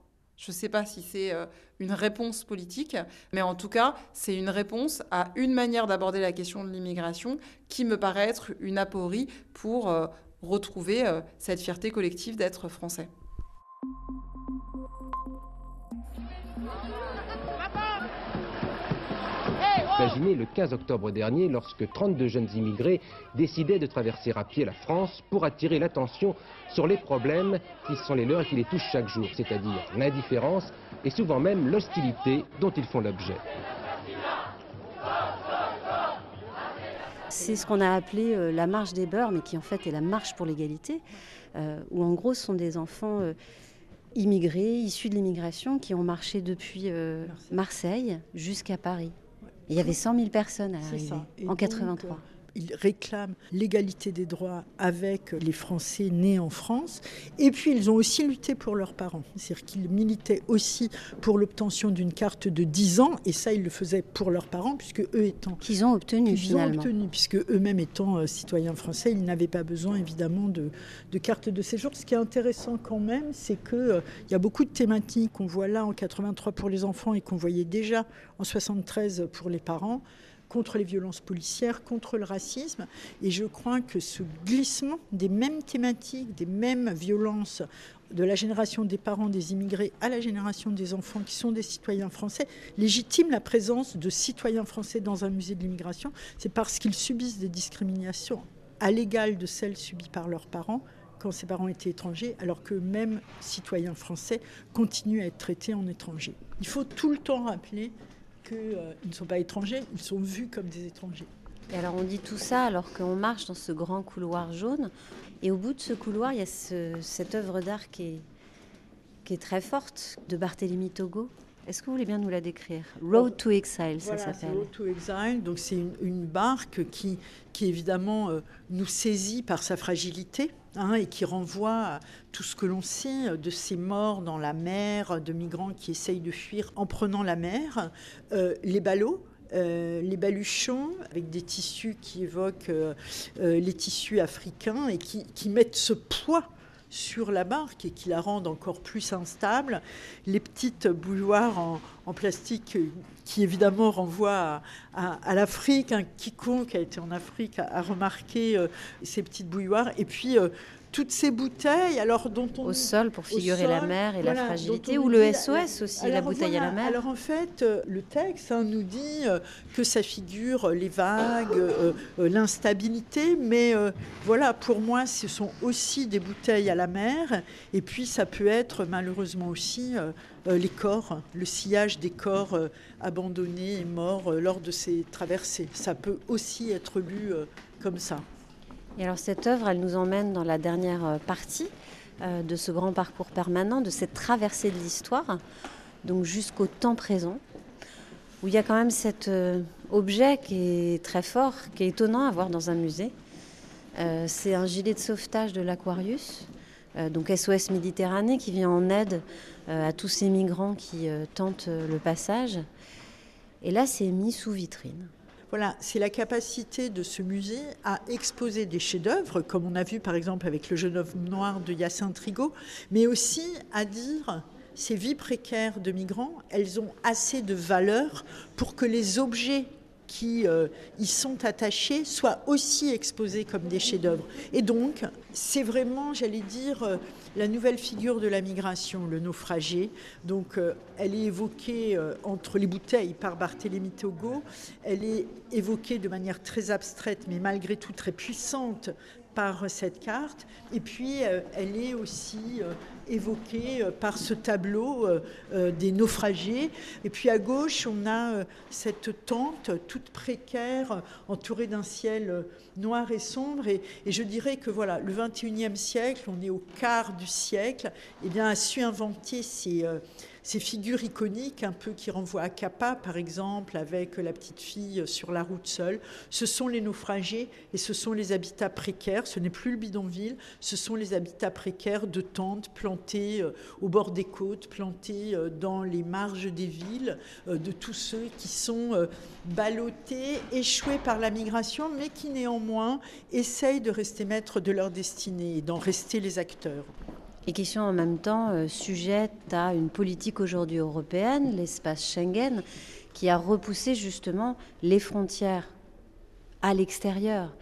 je ne sais pas si c'est euh, une réponse politique, mais en tout cas, c'est une réponse à une manière d'aborder la question de l'immigration qui me paraît être une aporie pour euh, retrouver euh, cette fierté collective d'être français. Imaginez le 15 octobre dernier lorsque 32 jeunes immigrés décidaient de traverser à pied la France pour attirer l'attention sur les problèmes qui sont les leurs et qui les touchent chaque jour, c'est-à-dire l'indifférence et souvent même l'hostilité dont ils font l'objet. C'est ce qu'on a appelé euh, la marche des beurs, mais qui en fait est la marche pour l'égalité, euh, où en gros ce sont des enfants euh, immigrés, issus de l'immigration, qui ont marché depuis Marseille jusqu'à Paris. Il y avait 100 000 personnes à l'arrivée en donc, 83. euh, Ils réclament l'égalité des droits avec les Français nés en France. Et puis, ils ont aussi lutté pour leurs parents. C'est-à-dire qu'ils militaient aussi pour l'obtention d'une carte de 10 ans. Et ça, ils le faisaient pour leurs parents, puisque eux étant. Qu'ils ont obtenu qu'ils ont finalement. obtenu, puisque eux-mêmes étant euh, citoyens français, ils n'avaient pas besoin évidemment de, de carte de séjour. Ce qui est intéressant quand même, c'est qu'il il y a beaucoup de thématiques qu'on voit là en 83 pour les enfants et qu'on voyait déjà en 73 pour les parents contre les violences policières, contre le racisme. Et je crois que ce glissement des mêmes thématiques, des mêmes violences de la génération des parents des immigrés à la génération des enfants qui sont des citoyens français légitime la présence de citoyens français dans un musée de l'immigration. C'est parce qu'ils subissent des discriminations à l'égal de celles subies par leurs parents quand ces parents étaient étrangers, alors que même citoyens français continuent à être traités en étrangers. Il faut tout le temps rappeler qu'ils ne sont pas étrangers, ils sont vus comme des étrangers. Et alors on dit tout ça alors qu'on marche dans ce grand couloir jaune. Et au bout de ce couloir, il y a ce- cette œuvre d'art qui est, qui est très forte de Barthélemy Togo. Est-ce que vous voulez bien nous la décrire? Road to Exile, ça Voilà, s'appelle. Road to Exile. Donc c'est une, une barque qui, qui évidemment euh, nous saisit par sa fragilité hein, et qui renvoie à tout ce que l'on sait de ces morts dans la mer, de migrants qui essayent de fuir en prenant la mer, Euh, les ballots. euh, les baluchons avec des tissus qui évoquent euh, les tissus africains et qui, mettent ce poids sur la barque et qui la rendent encore plus instable. Les petites bouilloires en, plastique qui évidemment renvoient à, l'Afrique. Quiconque a été en Afrique a, a remarqué euh, ces petites bouilloires. Et puis euh, toutes ces bouteilles, alors dont on Au sol pour figurer la mer et la fragilité, ou le SOS aussi, la bouteille à la mer. Alors en fait, euh, le texte hein, nous dit euh, que ça figure les vagues, euh, euh, l'instabilité, mais euh, voilà, pour moi, ce sont aussi des bouteilles à la mer, et puis ça peut être malheureusement aussi euh, euh, les corps, le sillage des corps euh, abandonnés et morts euh, lors de ces traversées. Ça peut aussi être lu euh, comme ça. Alors cette œuvre, nous emmène dans la dernière euh, partie euh, de ce grand parcours permanent, de cette traversée de l'histoire, donc jusqu'au temps présent, où il y a quand même cet euh, objet qui est très fort, qui est étonnant à voir dans un musée. C'est un gilet de sauvetage de l'Aquarius, donc SOS Méditerranée, qui vient en aide à tous ces migrants qui tentent le passage. Et là, c'est mis sous vitrine. Voilà, c'est la capacité de ce musée à exposer des chefs-d'œuvre, comme on a vu par exemple avec le jeune homme noir de Hyacinthe Rigaud, mais aussi à dire ces vies précaires de migrants, elles ont assez de valeur pour que les objets qui euh, y sont attachés soient aussi exposés comme des chefs-d'œuvre. Et donc, c'est vraiment, j'allais dire, euh, la nouvelle figure de la migration, le naufragé. Donc, euh, elle est évoquée euh, entre les bouteilles par Barthélemy Togo. Elle est évoquée de manière très abstraite, mais malgré tout très puissante par cette carte. Et puis, euh, elle est aussi évoquée euh, par ce tableau euh, euh, des naufragés. Et puis, à gauche, on a cette tente toute précaire, entourée d'un ciel noir et sombre. Et, et je dirais que voilà, le 21e siècle, on est au quart du siècle, eh bien, a su inventer ces, ces figures iconiques, un peu qui renvoient à Kappa, par exemple, avec la petite fille sur la route seule. Ce sont les naufragés et ce sont les habitats précaires. Ce n'est plus le bidonville, ce sont les habitats précaires de tentes plantées euh, au bord des côtes, plantées euh, dans les marges des villes, euh, de tous ceux qui sont ballottés, échoués par la migration, mais qui néanmoins essayent de rester maîtres de leur destinée et d'en rester les acteurs. Et qui sont en même temps euh, sujettes à une politique aujourd'hui européenne, l'espace Schengen, qui a repoussé justement les frontières à l'extérieur.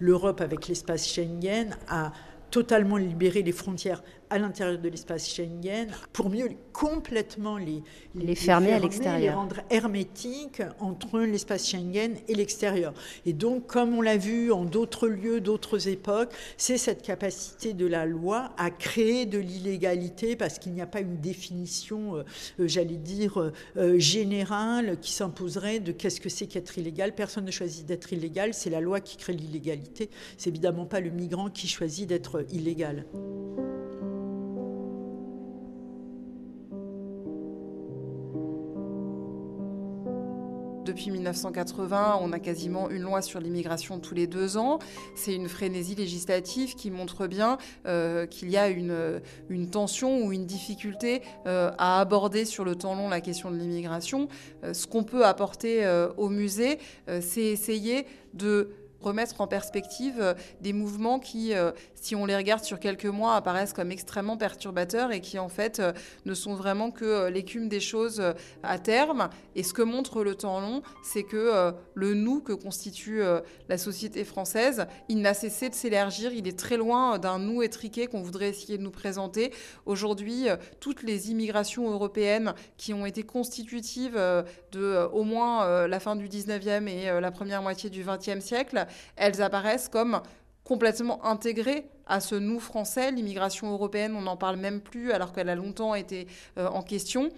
L'Europe, avec l'espace Schengen, a totalement libéré les frontières à l'intérieur de l'espace Schengen pour mieux complètement les, Les fermer à l'extérieur. les rendre hermétiques entre l'espace Schengen et l'extérieur. Et donc, comme on l'a vu en d'autres lieux, d'autres époques, c'est cette capacité de la loi à créer de l'illégalité parce qu'il n'y a pas une définition, euh, euh, j'allais dire, euh, générale qui s'imposerait de qu'est-ce que c'est qu'être illégal. Personne ne choisit d'être illégal, c'est la loi qui crée l'illégalité. C'est évidemment pas le migrant qui choisit d'être illégal. Depuis 1980, on a quasiment une loi sur l'immigration tous les deux ans. C'est une frénésie législative qui montre bien euh, qu'il y a une, une tension ou une difficulté euh, à aborder sur le temps long la question de l'immigration. Euh, ce qu'on peut apporter euh, au musée, euh, c'est essayer de remettre en perspective euh, des mouvements qui, euh, si on les regarde sur quelques mois, apparaissent comme extrêmement perturbateurs et qui en fait euh, ne sont vraiment que l'écume des choses à terme. Et ce que montre le temps long, c'est que le nous que constitue la société française, il n'a cessé de s'élargir. Il est très loin d'un nous étriqué qu'on voudrait essayer de nous présenter. Aujourd'hui, toutes les immigrations européennes qui ont été constitutives de au moins la fin du 19e et la première moitié du 20e siècle, elles apparaissent comme complètement intégrées à ce nous français. L'immigration européenne, on n'en parle même plus alors qu'elle a longtemps été euh, en question.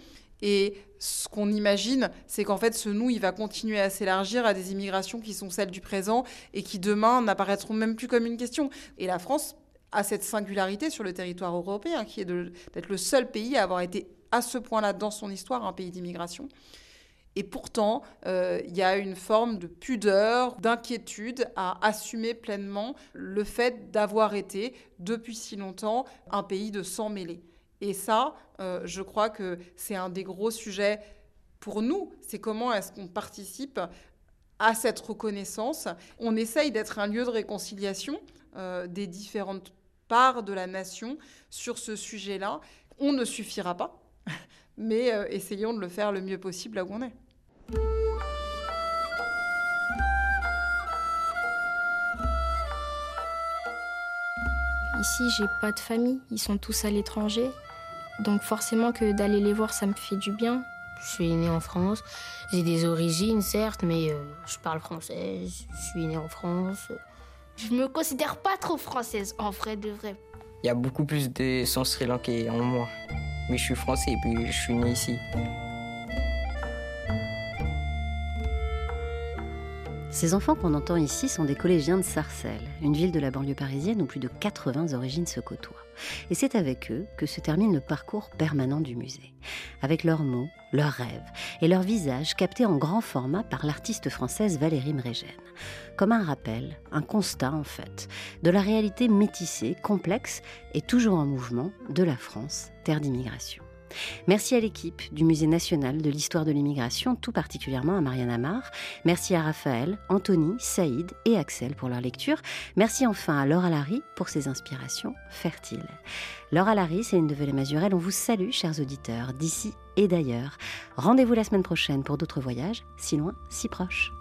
Et ce qu'on imagine, c'est qu'en fait, ce nous, il va continuer à s'élargir à des immigrations qui sont celles du présent et qui demain n'apparaîtront même plus comme une question. Et la France a cette singularité sur le territoire européen, qui est d'être le seul pays à avoir été à ce point-là dans son histoire un pays d'immigration. Et pourtant, euh, il y a une forme de pudeur, d'inquiétude à assumer pleinement le fait d'avoir été, depuis si longtemps, un pays de sang mêlé. Et ça, euh, je crois que c'est un des gros sujets pour nous. C'est comment est-ce qu'on participe à cette reconnaissance. On essaye d'être un lieu de réconciliation euh, des différentes parts de la nation sur ce sujet-là. On ne suffira pas, mais euh, essayons de le faire le mieux possible là où on est. Ici, j'ai pas de famille, ils sont tous à l'étranger. Donc forcément que d'aller les voir, ça me fait du bien. Je suis né en France. J'ai des origines, certes, mais euh, je parle français. Je suis né en France. Je me considère pas trop française, en vrai de vrai. Il y a beaucoup plus de sang sri-lankais en moi. Mais je suis français et puis je suis né ici. Ces enfants qu'on entend ici sont des collégiens de Sarcelles, une ville de la banlieue parisienne où plus de 80 origines se côtoient. Et c'est avec eux que se termine le parcours permanent du musée. Avec leurs mots, leurs rêves et leurs visages captés en grand format par l'artiste française Valérie Mrégène. Comme un rappel, un constat en fait, de la réalité métissée, complexe et toujours en mouvement de la France, terre d'immigration. Merci à l'équipe du Musée national de l'histoire de l'immigration, tout particulièrement à Marianne Amar. Merci à Raphaël, Anthony, Saïd et Axel pour leur lecture. Merci enfin à Laura Larry pour ses inspirations fertiles. Laura Larry, Céline de Velay-Mazurel, on vous salue, chers auditeurs, d'ici et d'ailleurs. Rendez-vous la semaine prochaine pour d'autres voyages, si loin, si proches.